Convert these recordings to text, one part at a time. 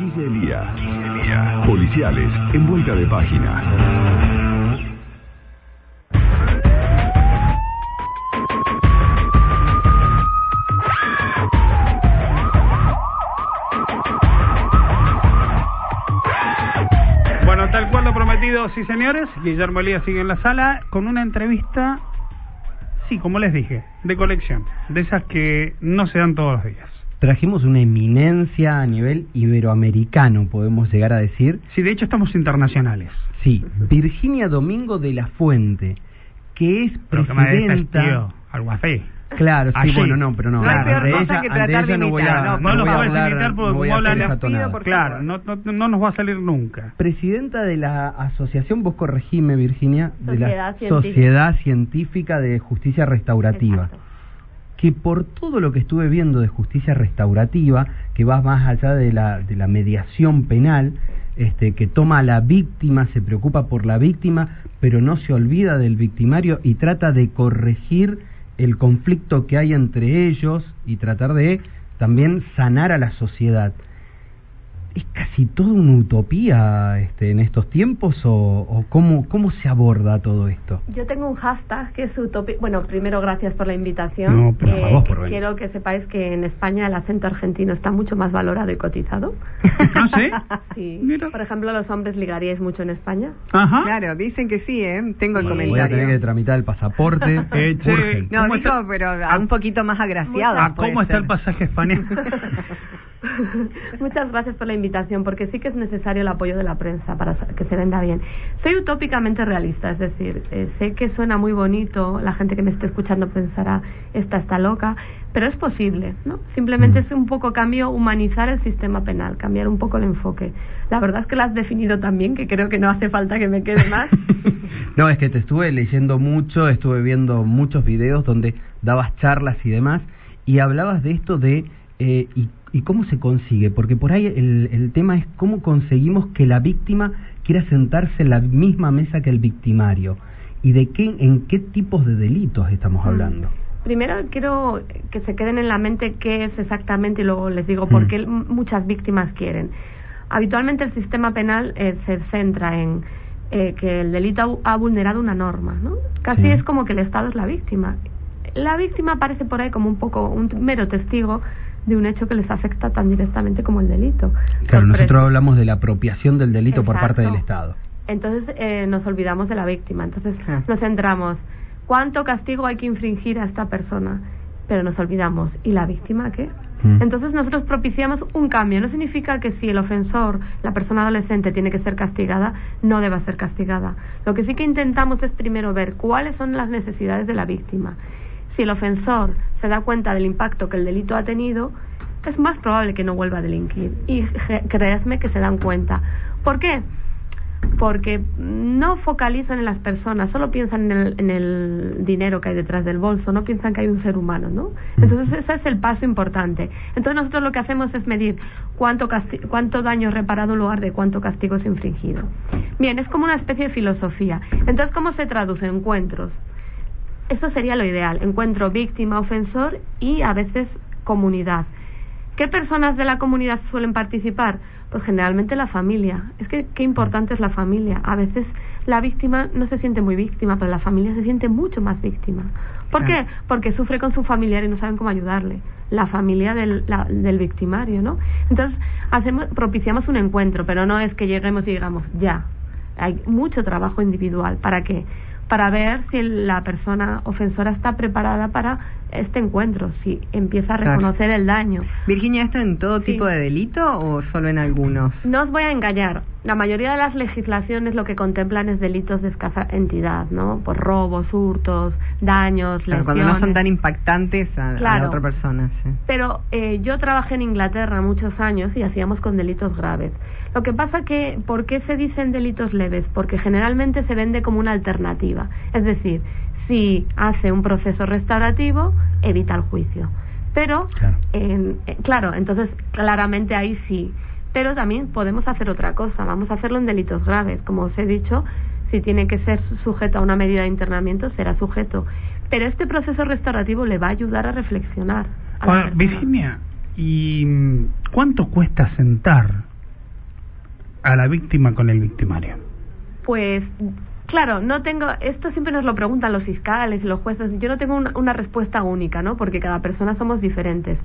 Elía. Policiales en vuelta de página. Bueno, tal cual lo prometido, sí señores, Guillermo Elías sigue en la sala con una entrevista, sí, como les dije, de colección, de esas que no se dan todos los días. Trajimos una eminencia a nivel iberoamericano, podemos llegar a decir. Sí, de hecho estamos internacionales. Sí, Virginia Domingo de la Fuente, que es presidenta... algo así. Claro, sí, Allí. bueno, no, pero no. No hay peor cosa ella, que tratar de ella no voy a, imitar, no, no no a puedes imitar porque como hablan. Claro, no, no, no nos va a salir nunca. Presidenta de la asociación, vos corregime, Virginia, de la Científica. Sociedad Científica de Justicia Restaurativa. Que por todo lo que estuve viendo de justicia restaurativa, que va más allá de la, de la mediación penal, este, que toma a la víctima, se preocupa por la víctima, pero no se olvida del victimario y trata de corregir el conflicto que hay entre ellos y tratar de también sanar a la sociedad. ¿Es casi toda una utopía este, en estos tiempos o, o cómo, cómo se aborda todo esto? Yo tengo un hashtag que es utopía. Bueno, primero gracias por la invitación. No, por favor, por venir. quiero que sepáis que en España el acento argentino está mucho más valorado y cotizado. ¿Ah, sí? Sí. Por ejemplo, los hombres ligaríais mucho en España. Ajá. Claro, dicen que sí, ¿eh? Tengo el Voy a comentario. tener que tramitar el pasaporte. Eh, che. No, pero a un poquito más agraciado. ¿Cómo está ser. el pasaje español? Muchas gracias por la invitación, porque sí que es necesario el apoyo de la prensa para que se venda bien. Soy utópicamente realista, es decir, eh, sé que suena muy bonito, la gente que me esté escuchando pensará, esta está loca, pero es posible, ¿no? Simplemente es un poco cambio, humanizar el sistema penal, cambiar un poco el enfoque. La verdad es que lo has definido también, que creo que no hace falta que me quede más. No, es que te estuve leyendo mucho, estuve viendo muchos videos donde dabas charlas y demás, y hablabas de esto de eh, y, y cómo se consigue, porque por ahí el, el tema es cómo conseguimos que la víctima quiera sentarse en la misma mesa que el victimario, y de qué, en qué tipos de delitos estamos hablando. Primero quiero que se queden en la mente qué es exactamente y luego les digo por Mm. qué muchas víctimas quieren. Habitualmente el sistema penal eh, se centra en eh, que el delito ha, ha vulnerado una norma, ¿no? Casi Sí. es como que el Estado es la víctima. La víctima aparece por ahí como un poco un mero testigo de un hecho que les afecta tan directamente como el delito. Claro, Sorpresa. nosotros hablamos de la apropiación del delito por parte del. Estado. Entonces eh, nos olvidamos de la víctima. Entonces nos centramos, ¿cuánto castigo hay que infringir a esta persona? Pero nos olvidamos, ¿y la víctima qué? Mm. Entonces nosotros propiciamos un cambio. No significa que si el ofensor, la persona adolescente, tiene que ser castigada, no deba ser castigada. Lo que sí que intentamos es primero ver cuáles son las necesidades de la víctima. Si el ofensor se da cuenta del impacto que el delito ha tenido, es más probable que no vuelva a delinquir. Y creedme que se dan cuenta. ¿Por qué? porque no focalizan en las personas, solo piensan en el, en el dinero que hay detrás del bolso, no piensan que hay un ser humano, ¿no? Entonces ese es el paso importante. Entonces nosotros lo que hacemos es medir cuánto, casti- cuánto daño es reparado en lugar de cuánto castigo es infringido. Bien, es como una especie de filosofía. Entonces, ¿cómo se traduce? Encuentros. Eso sería lo ideal, encuentro víctima, ofensor y a veces comunidad. ¿Qué personas de la comunidad suelen participar? Pues generalmente la familia. Es que qué importante es la familia. A veces la víctima no se siente muy víctima, pero la familia se siente mucho más víctima. ¿Por qué? Porque sufre con su familiar y no saben cómo ayudarle. La familia del, la- del victimario, ¿no? Entonces, hacemos, propiciamos un encuentro, pero no es que lleguemos y digamos, ya. Hay mucho trabajo individual. ¿Para qué? Para ver si la persona ofensora está preparada para este encuentro, si empieza a Claro. reconocer el daño. Virginia, ¿esto en todo Sí. tipo de delito o solo en algunos? No os voy a engañar. La mayoría de las legislaciones lo que contemplan es delitos de escasa entidad, ¿no? Por robos, hurtos, daños, Claro, cuando no son lesiones. tan impactantes a, a la otra persona. sí. Pero eh, yo trabajé en Inglaterra muchos años y hacíamos con delitos graves. Lo que pasa que, ¿por qué se dicen delitos leves? Porque generalmente se vende como una alternativa. Es decir, si hace un proceso restaurativo, evita el juicio. Pero, Claro. eh, claro, entonces claramente ahí sí. Pero también podemos hacer otra cosa. Vamos a hacerlo en delitos graves. Como os he dicho, si tiene que ser sujeto a una medida de internamiento, será sujeto. Pero este proceso restaurativo le va a ayudar a reflexionar. a Ahora. Virginia, ¿y cuánto cuesta sentar a la víctima con el victimario? Pues, claro, no tengo, esto siempre nos lo preguntan los fiscales y los jueces, yo no tengo una, respuesta única, ¿no? Porque cada persona somos diferentes.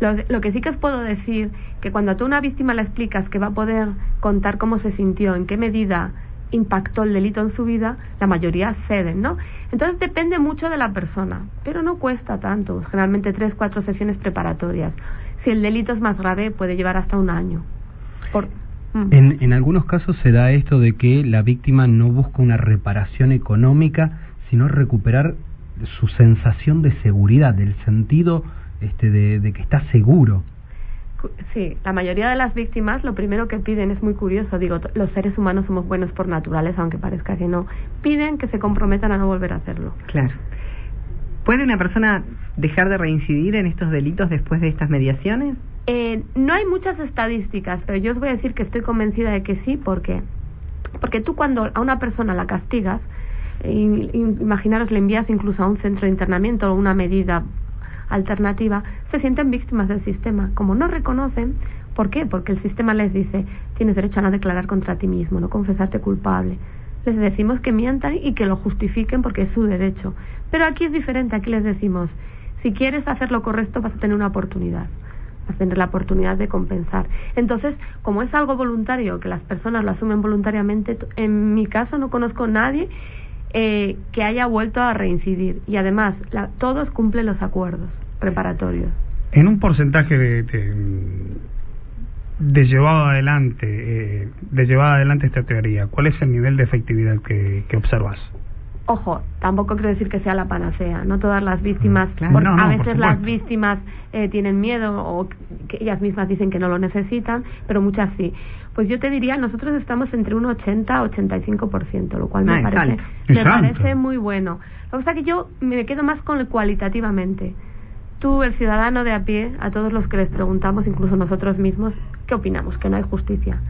Lo, que sí que os puedo decir, que cuando tú a una víctima le explicas que va a poder contar cómo se sintió, en qué medida impactó el delito en su vida, la mayoría ceden, ¿no? Entonces depende mucho de la persona, pero no cuesta tanto, generalmente tres, cuatro sesiones preparatorias. Si el delito es más grave, puede llevar hasta un año. Por. En, en algunos casos se da esto de que la víctima no busca una reparación económica, sino recuperar su sensación de seguridad, del sentido este, de, de que está seguro. Sí, la mayoría de las víctimas lo primero que piden es muy curioso, digo, los seres humanos somos buenos por naturaleza, aunque parezca que no, piden que se comprometan a no volver a hacerlo. Claro. ¿Puede una persona dejar de reincidir en estos delitos después de estas mediaciones? Eh, no hay muchas estadísticas, pero yo os voy a decir que estoy convencida de que sí, porque porque tú cuando a una persona la castigas, eh, im- im- imaginaros le envías incluso a un centro de internamiento o una medida alternativa, se sienten víctimas del sistema. Como no reconocen, ¿por qué? Porque el sistema les dice, tienes derecho a no declarar contra ti mismo, no confesarte culpable. Les decimos que mientan y que lo justifiquen porque es su derecho. Pero aquí es diferente, aquí les decimos, si quieres hacer lo correcto vas a tener una oportunidad a tener la oportunidad de compensar. Entonces, como es algo voluntario, que las personas lo asumen voluntariamente, en mi caso no conozco a nadie eh, que haya vuelto a reincidir. Y además, la- todos cumplen los acuerdos preparatorios. En un porcentaje de, de, llevado adelante, eh, de llevada adelante esta teoría, ¿cuál es el nivel de efectividad que observas? Ojo, tampoco quiero decir que sea la panacea. No todas las víctimas, claro. porque No, no, a por veces las víctimas eh, tienen miedo o que ellas mismas dicen que no lo necesitan, pero muchas sí. Pues yo te diría, nosotros estamos entre un 80 a 85%, lo cual me parece, me parece muy bueno. Lo que pasa es que yo me quedo más con el cualitativamente. Tú, el ciudadano de a pie, a todos los que les preguntamos, incluso nosotros mismos, ¿qué opinamos? Que no hay justicia.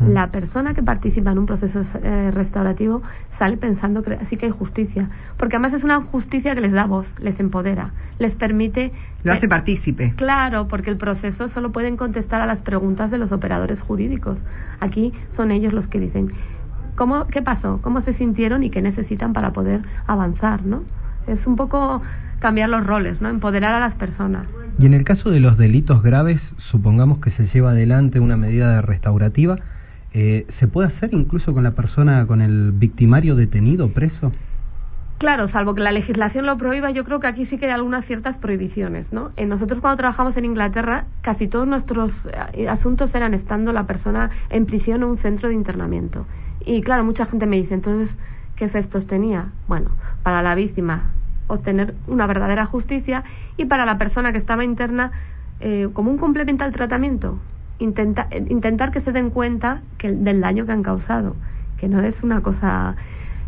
Mm. La persona que participa en un proceso eh, restaurativo sale pensando que sí que hay justicia, porque además es una justicia que les da voz, les empodera, les permite... Lo hace eh, partícipe. Claro, porque el proceso solo pueden contestar a las preguntas de los operadores jurídicos. Aquí son ellos los que dicen cómo, qué pasó, cómo se sintieron y qué necesitan para poder avanzar, ¿no? Es un poco cambiar los roles, ¿no? Empoderar a las personas. Y en el caso de los delitos graves, supongamos que se lleva adelante una medida restaurativa, eh, ¿se puede hacer incluso con la persona, con el victimario detenido, preso? Claro, salvo que la legislación lo prohíba, yo creo que aquí sí que hay algunas ciertas prohibiciones, ¿no? Eh, nosotros cuando trabajamos en Inglaterra, casi todos nuestros eh, asuntos eran estando la persona en prisión o un centro de internamiento. Y claro, mucha gente me dice, entonces, ¿qué efectos tenía? Bueno, para la víctima, obtener una verdadera justicia y para la persona que estaba interna, eh, como un complemento al tratamiento, intenta- intentar que se den cuenta que, del daño que han causado, que no es una cosa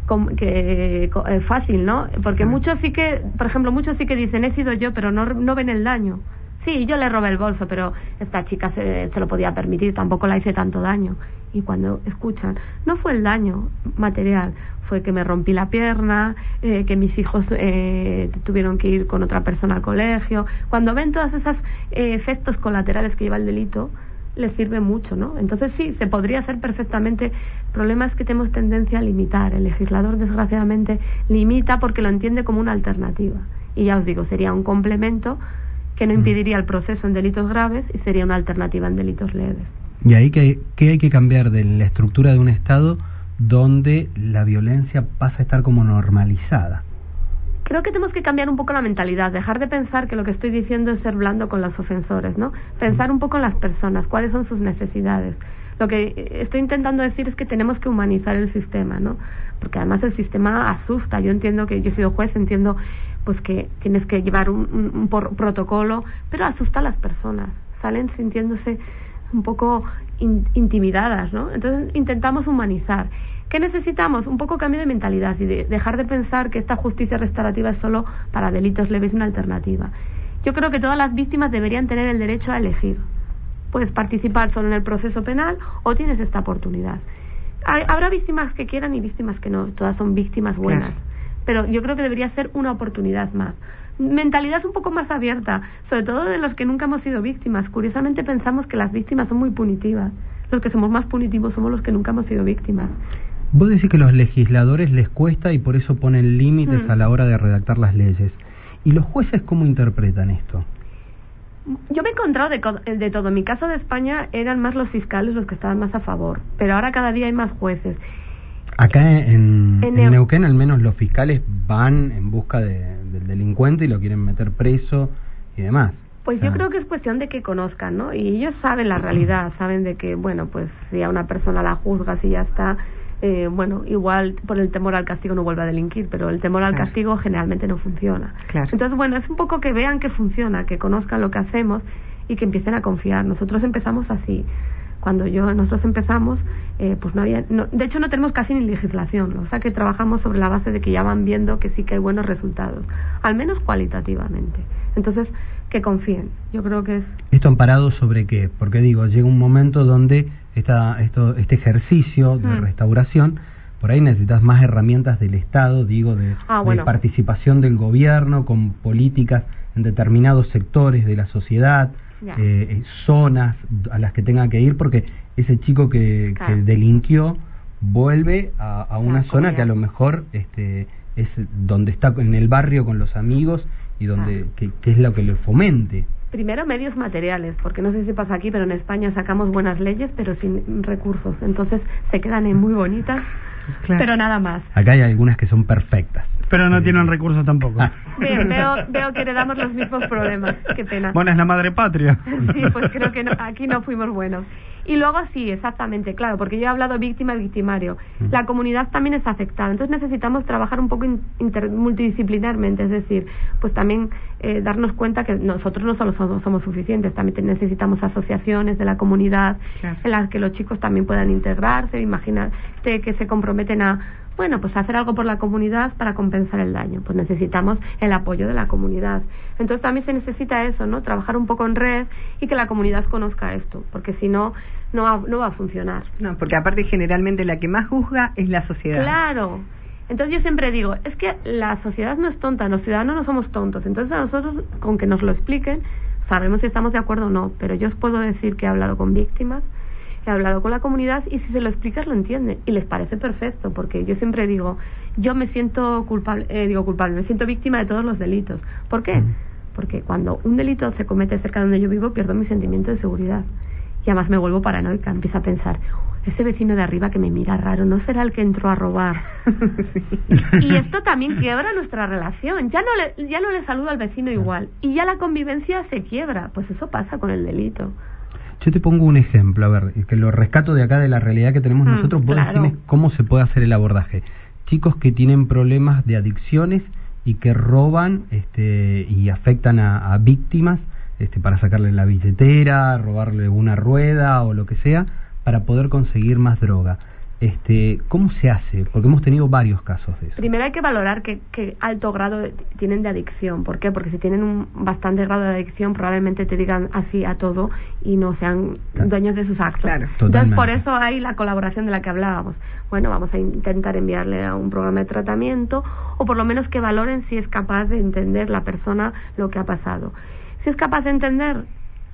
com- que eh, fácil, ¿no? Porque muchos sí que, por ejemplo, muchos sí que dicen he sido yo, pero no no ven el daño. Sí, yo le robé el bolso, pero esta chica se, se lo podía permitir, tampoco la hice tanto daño. Y cuando escuchan, no fue el daño material, fue que me rompí la pierna, eh, que mis hijos eh, tuvieron que ir con otra persona al colegio. Cuando ven todos esos eh, efectos colaterales que lleva el delito, les sirve mucho, ¿no? Entonces sí, se podría hacer perfectamente. El problema es que tenemos tendencia a limitar. El legislador, desgraciadamente, limita porque lo entiende como una alternativa. Y ya os digo, sería un complemento que no impediría el proceso en delitos graves y sería una alternativa en delitos leves. Y ahí que, que hay que cambiar de la estructura de un Estado donde la violencia pasa a estar como normalizada. Creo que tenemos que cambiar un poco la mentalidad, dejar de pensar que lo que estoy diciendo es ser blando con los ofensores, ¿no? Pensar un poco en las personas, cuáles son sus necesidades. Lo que estoy intentando decir es que tenemos que humanizar el sistema, ¿no? Porque además el sistema asusta. Yo entiendo que yo he sido juez, entiendo pues que tienes que llevar un, protocolo, pero asusta a las personas. Salen sintiéndose un poco intimidadas, ¿no? Entonces intentamos humanizar. ¿Qué necesitamos? Un poco cambio de mentalidad y de dejar de pensar que esta justicia restaurativa es solo para delitos leves una alternativa. Yo creo que todas las víctimas deberían tener el derecho a elegir. Puedes participar solo en el proceso penal o tienes esta oportunidad. habrá víctimas que quieran y víctimas que no, todas son víctimas buenas. Pero yo creo que debería ser una oportunidad más mentalidad un poco más abierta, sobre todo de los que nunca hemos sido víctimas. Curiosamente pensamos que las víctimas son muy punitivas. Los que somos más punitivos somos los que nunca hemos sido víctimas. Vos decís que los legisladores les cuesta y por eso ponen límites mm. a la hora de redactar las leyes. ¿Y los jueces cómo interpretan esto? Yo me he encontrado de, de, todo. En mi caso de España eran más los fiscales los que estaban más a favor, pero ahora cada día hay más jueces. Acá en, Neuquén al menos los fiscales van en busca del delincuente y lo quieren meter preso y demás. Pues yo creo que es cuestión de que conozcan, ¿no? Y ellos saben la realidad, saben de que, bueno, pues si a una persona la juzgas y ya está, eh, bueno, igual por el temor al castigo no vuelve a delinquir, pero el temor al castigo generalmente no funciona. Entonces, bueno, es un poco que vean que funciona, que conozcan lo que hacemos y que empiecen a confiar. Nosotros empezamos así cuando yo nosotros empezamos eh, pues no había de hecho no tenemos casi ni legislación o sea que trabajamos sobre la base de que ya van viendo que sí que hay buenos resultados al menos cualitativamente. Entonces que confíen. Yo creo que es esto amparado sobre qué porque digo llega un momento donde esta, esto, este ejercicio de mm. restauración por ahí necesitas más herramientas del Estado, digo, de, ah, de, participación del gobierno con políticas en determinados sectores de la sociedad, eh, eh, zonas a las que tenga que ir, porque ese chico que, delinquió vuelve a, una zona que a lo mejor este, es donde está en el barrio con los amigos y donde que, es lo que le fomente. Primero medios materiales, porque no sé si pasa aquí, pero en España sacamos buenas leyes, pero sin recursos. Entonces se quedan en muy bonitas, pero nada más. Acá hay algunas que son perfectas. Pero no tienen recursos tampoco. Bien, veo, veo que heredamos los mismos problemas. Qué pena. Bueno, es la madre patria. Sí, pues creo que aquí no fuimos buenos. Y luego sí, exactamente, claro, porque yo he hablado víctima y victimario. Mm. La comunidad también es afectada, entonces necesitamos trabajar un poco multidisciplinarmente, es decir, pues también eh, darnos cuenta que nosotros no solo somos, suficientes, también necesitamos asociaciones de la comunidad en las que los chicos también puedan integrarse, imagínate que se comprometen a bueno, pues hacer algo por la comunidad para compensar el daño. Pues necesitamos el apoyo de la comunidad. Entonces también se necesita eso, ¿no? Trabajar un poco en red y que la comunidad conozca esto, porque si no, no va, no va a funcionar. No, porque aparte generalmente la que más juzga es la sociedad. Claro. Entonces yo siempre digo, es que la sociedad no es tonta, los ciudadanos no somos tontos. Entonces a nosotros, con que nos lo expliquen, sabemos si estamos de acuerdo o no. Pero yo os puedo decir que he hablado con víctimas, he hablado con la comunidad y si se lo explicas lo entienden y les parece perfecto porque yo siempre digo yo me siento culpable eh, digo culpable me siento víctima de todos los delitos. ¿por qué? Mm. porque cuando un delito se comete cerca de donde yo vivo pierdo mi sentimiento de seguridad. Y además me vuelvo paranoica empiezo a pensar ese vecino de arriba que me mira raro no será el que entró a robar y esto también quiebra nuestra relación. Ya no le, ya no le saludo al vecino igual y ya la convivencia se quiebra. Pues eso pasa con el delito yo te pongo un ejemplo, a ver, que lo rescato de acá de la realidad que tenemos mm, nosotros. Vos cómo se puede hacer el abordaje. Chicos que tienen problemas de adicciones y que roban este, y afectan a, víctimas este, para sacarle la billetera, robarle una rueda o lo que sea, para poder conseguir más droga este, ¿cómo se hace? Porque hemos tenido varios casos de eso. Primero hay que valorar qué, alto grado tienen de adicción. ¿Por qué? Porque si tienen un bastante grado de adicción, probablemente te digan así a todo y no sean dueños de sus actos. Entonces, por eso hay la colaboración de la que hablábamos. Bueno, vamos a intentar enviarle a un programa de tratamiento o por lo menos que valoren si es capaz de entender la persona lo que ha pasado. Si es capaz de entender,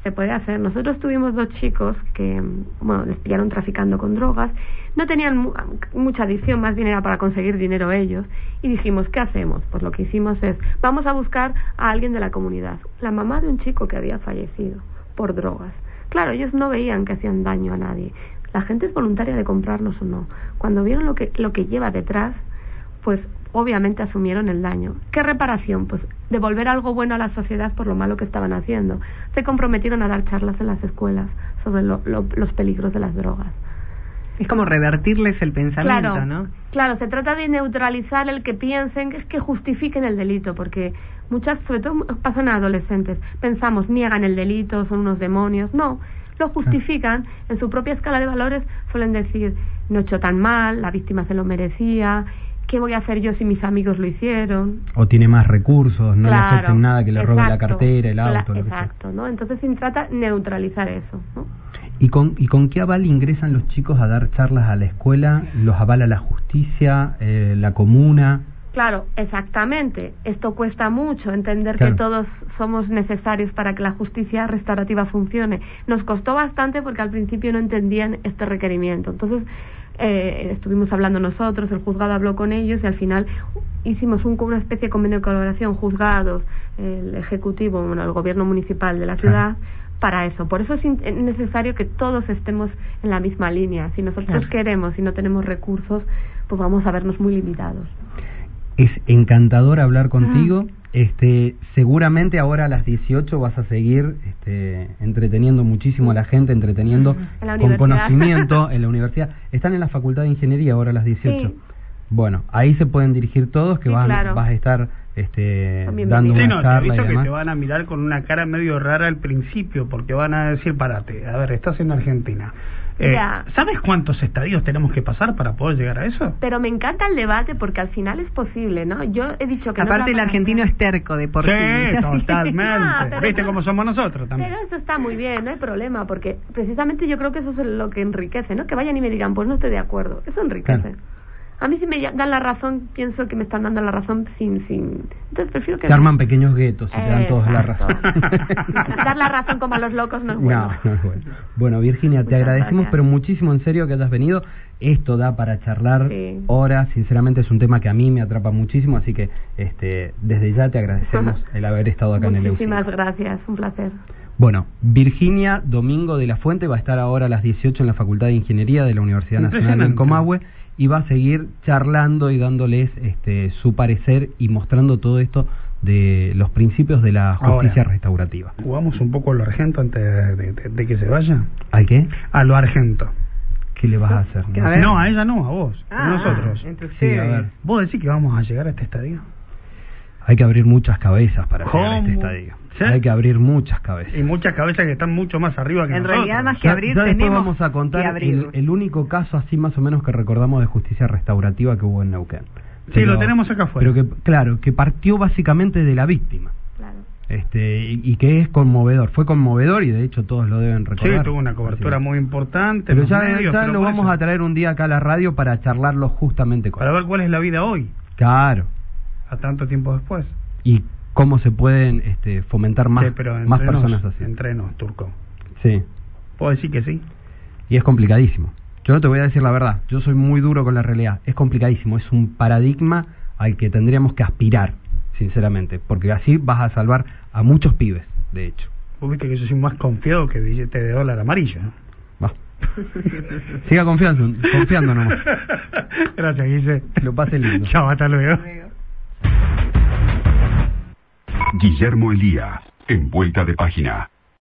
se puede hacer. Nosotros tuvimos dos chicos que, bueno, les pillaron traficando con drogas, no tenían mucha adicción, más bien era para conseguir dinero ellos, y dijimos, ¿qué hacemos? Pues lo que hicimos es, vamos a buscar a alguien de la comunidad, la mamá de un chico que había fallecido por drogas. Claro, ellos no veían que hacían daño a nadie. La gente es voluntaria de comprarnos o no. Cuando vieron lo que, lo que lleva detrás, pues obviamente asumieron el daño. ¿Qué reparación? Pues devolver algo bueno a la sociedad por lo malo que estaban haciendo. Se comprometieron a dar charlas en las escuelas sobre lo- lo- los peligros de las drogas. Es como revertirles el pensamiento, Claro, ¿no? claro, se trata de neutralizar el que piensen, es que justifiquen el delito, porque muchas, sobre todo pasan a adolescentes, pensamos, niegan el delito, son unos demonios, no, lo justifican en su propia escala de valores, suelen decir, no he hecho tan mal, la víctima se lo merecía, ¿qué voy a hacer yo si mis amigos lo hicieron? O tiene más recursos, no le Claro, afecten nada que le robe la exacto, cartera, el auto, lo que sea. Exacto, ¿no? Entonces se trata neutralizar eso, ¿no? ¿Y con, ¿Y con qué aval ingresan los chicos a dar charlas a la escuela? ¿Los avala la justicia, eh, la comuna? Claro, exactamente. Esto cuesta mucho, entender Claro. que todos somos necesarios para que la justicia restaurativa funcione. Nos costó bastante porque al principio no entendían este requerimiento. Entonces, eh, estuvimos hablando nosotros, el juzgado habló con ellos y al final hicimos un, una especie de convenio de colaboración, juzgados, el ejecutivo, bueno, el gobierno municipal de la ciudad, para eso. Por eso es necesario que todos estemos en la misma línea. Si nosotros Claro. queremos y no tenemos recursos, pues vamos a vernos muy limitados. Es encantador hablar contigo. Este, seguramente ahora a las 18 vas a seguir este, entreteniendo muchísimo a la gente, entreteniendo la con conocimiento en la universidad. Están en la Facultad de Ingeniería ahora a las 18. Sí. Bueno, ahí se pueden dirigir todos, que Sí, vas, claro. vas a estar este, dando. Sí, una no, te charla y aviso que te van a mirar con una cara medio rara al principio, porque van a decir, parate, a ver, estás en Argentina. Eh, Ya. ¿Sabes cuántos estadios tenemos que pasar para poder llegar a eso? Pero me encanta el debate porque al final es posible, ¿no? Yo he dicho que no Aparte el la- argentino es terco de por sí. Sí, totalmente. Pero ¿Viste no- cómo somos nosotros también? Pero eso está muy bien, no hay problema, porque precisamente yo creo que eso es lo que enriquece, ¿no? Que vayan y me digan, pues no estoy de acuerdo, eso enriquece. Claro. A mí si me dan la razón, pienso que me están dando la razón sin... sin... Entonces prefiero que... Se arman pequeños guetos y te dan todos la razón. Dar la razón como a los locos no es bueno. No, no es bueno. Bueno, Virginia, te Muchas agradecemos, gracias. pero muchísimo en serio que hayas venido. Esto da para charlar Sí. horas. Sinceramente es un tema que a mí me atrapa muchísimo, así que este, desde ya te agradecemos el haber estado acá en el Muchísimas gracias, un placer. Bueno, Virginia Domingo de la Fuente va a estar ahora a las 18 en la Facultad de Ingeniería de la Universidad Nacional Impresionante. Comahue y va a seguir charlando y dándoles este, su parecer y mostrando todo esto de los principios de la justicia Ahora. restaurativa. ¿Jugamos un poco a lo argento antes de, de- de que se vaya? ¿Al qué? A lo argento. ¿Qué le vas a hacer? No a. No, ella no, a vos. a Ah, nosotros. Sí, a ver. ¿Vos decís que vamos a llegar a este estadio? Hay que abrir muchas cabezas para llegar a este estadio. ¿Sí? Hay que abrir muchas cabezas. Y muchas cabezas que están mucho más arriba que En nosotros. realidad, más que abrir, ya tenemos vamos a contar que el, abrir. el único caso así más o menos que recordamos de justicia restaurativa que hubo en Neuquén. Sí, lo tenemos acá afuera. Pero que, claro, que partió básicamente de la víctima. Claro. Este, y, y que es conmovedor. Fue conmovedor y de hecho todos lo deben Sí, recordar. tuvo una cobertura muy importante. Pero en ya, medios, ya pero lo vamos eso. a traer un día acá a la radio para charlarlo justamente con Para ver cuál es la vida hoy, Claro. a tanto tiempo después. Y cómo se pueden este, fomentar más, Sí, pero más personas así. Entre nos, Turco. Sí. ¿Puedo decir que sí? Y es complicadísimo. Yo no te voy a decir la verdad, yo soy muy duro con la realidad. Es complicadísimo, es un paradigma al que tendríamos que aspirar, sinceramente, porque así vas a salvar a muchos pibes, de hecho. Vos viste que yo soy más confiado que billete de dólar amarillo. ¿no? Va. Siga confiando, confiando nomás. Gracias, Guille. Lo pase lindo. Chao, hasta luego. Guillermo Elía, en vuelta de página.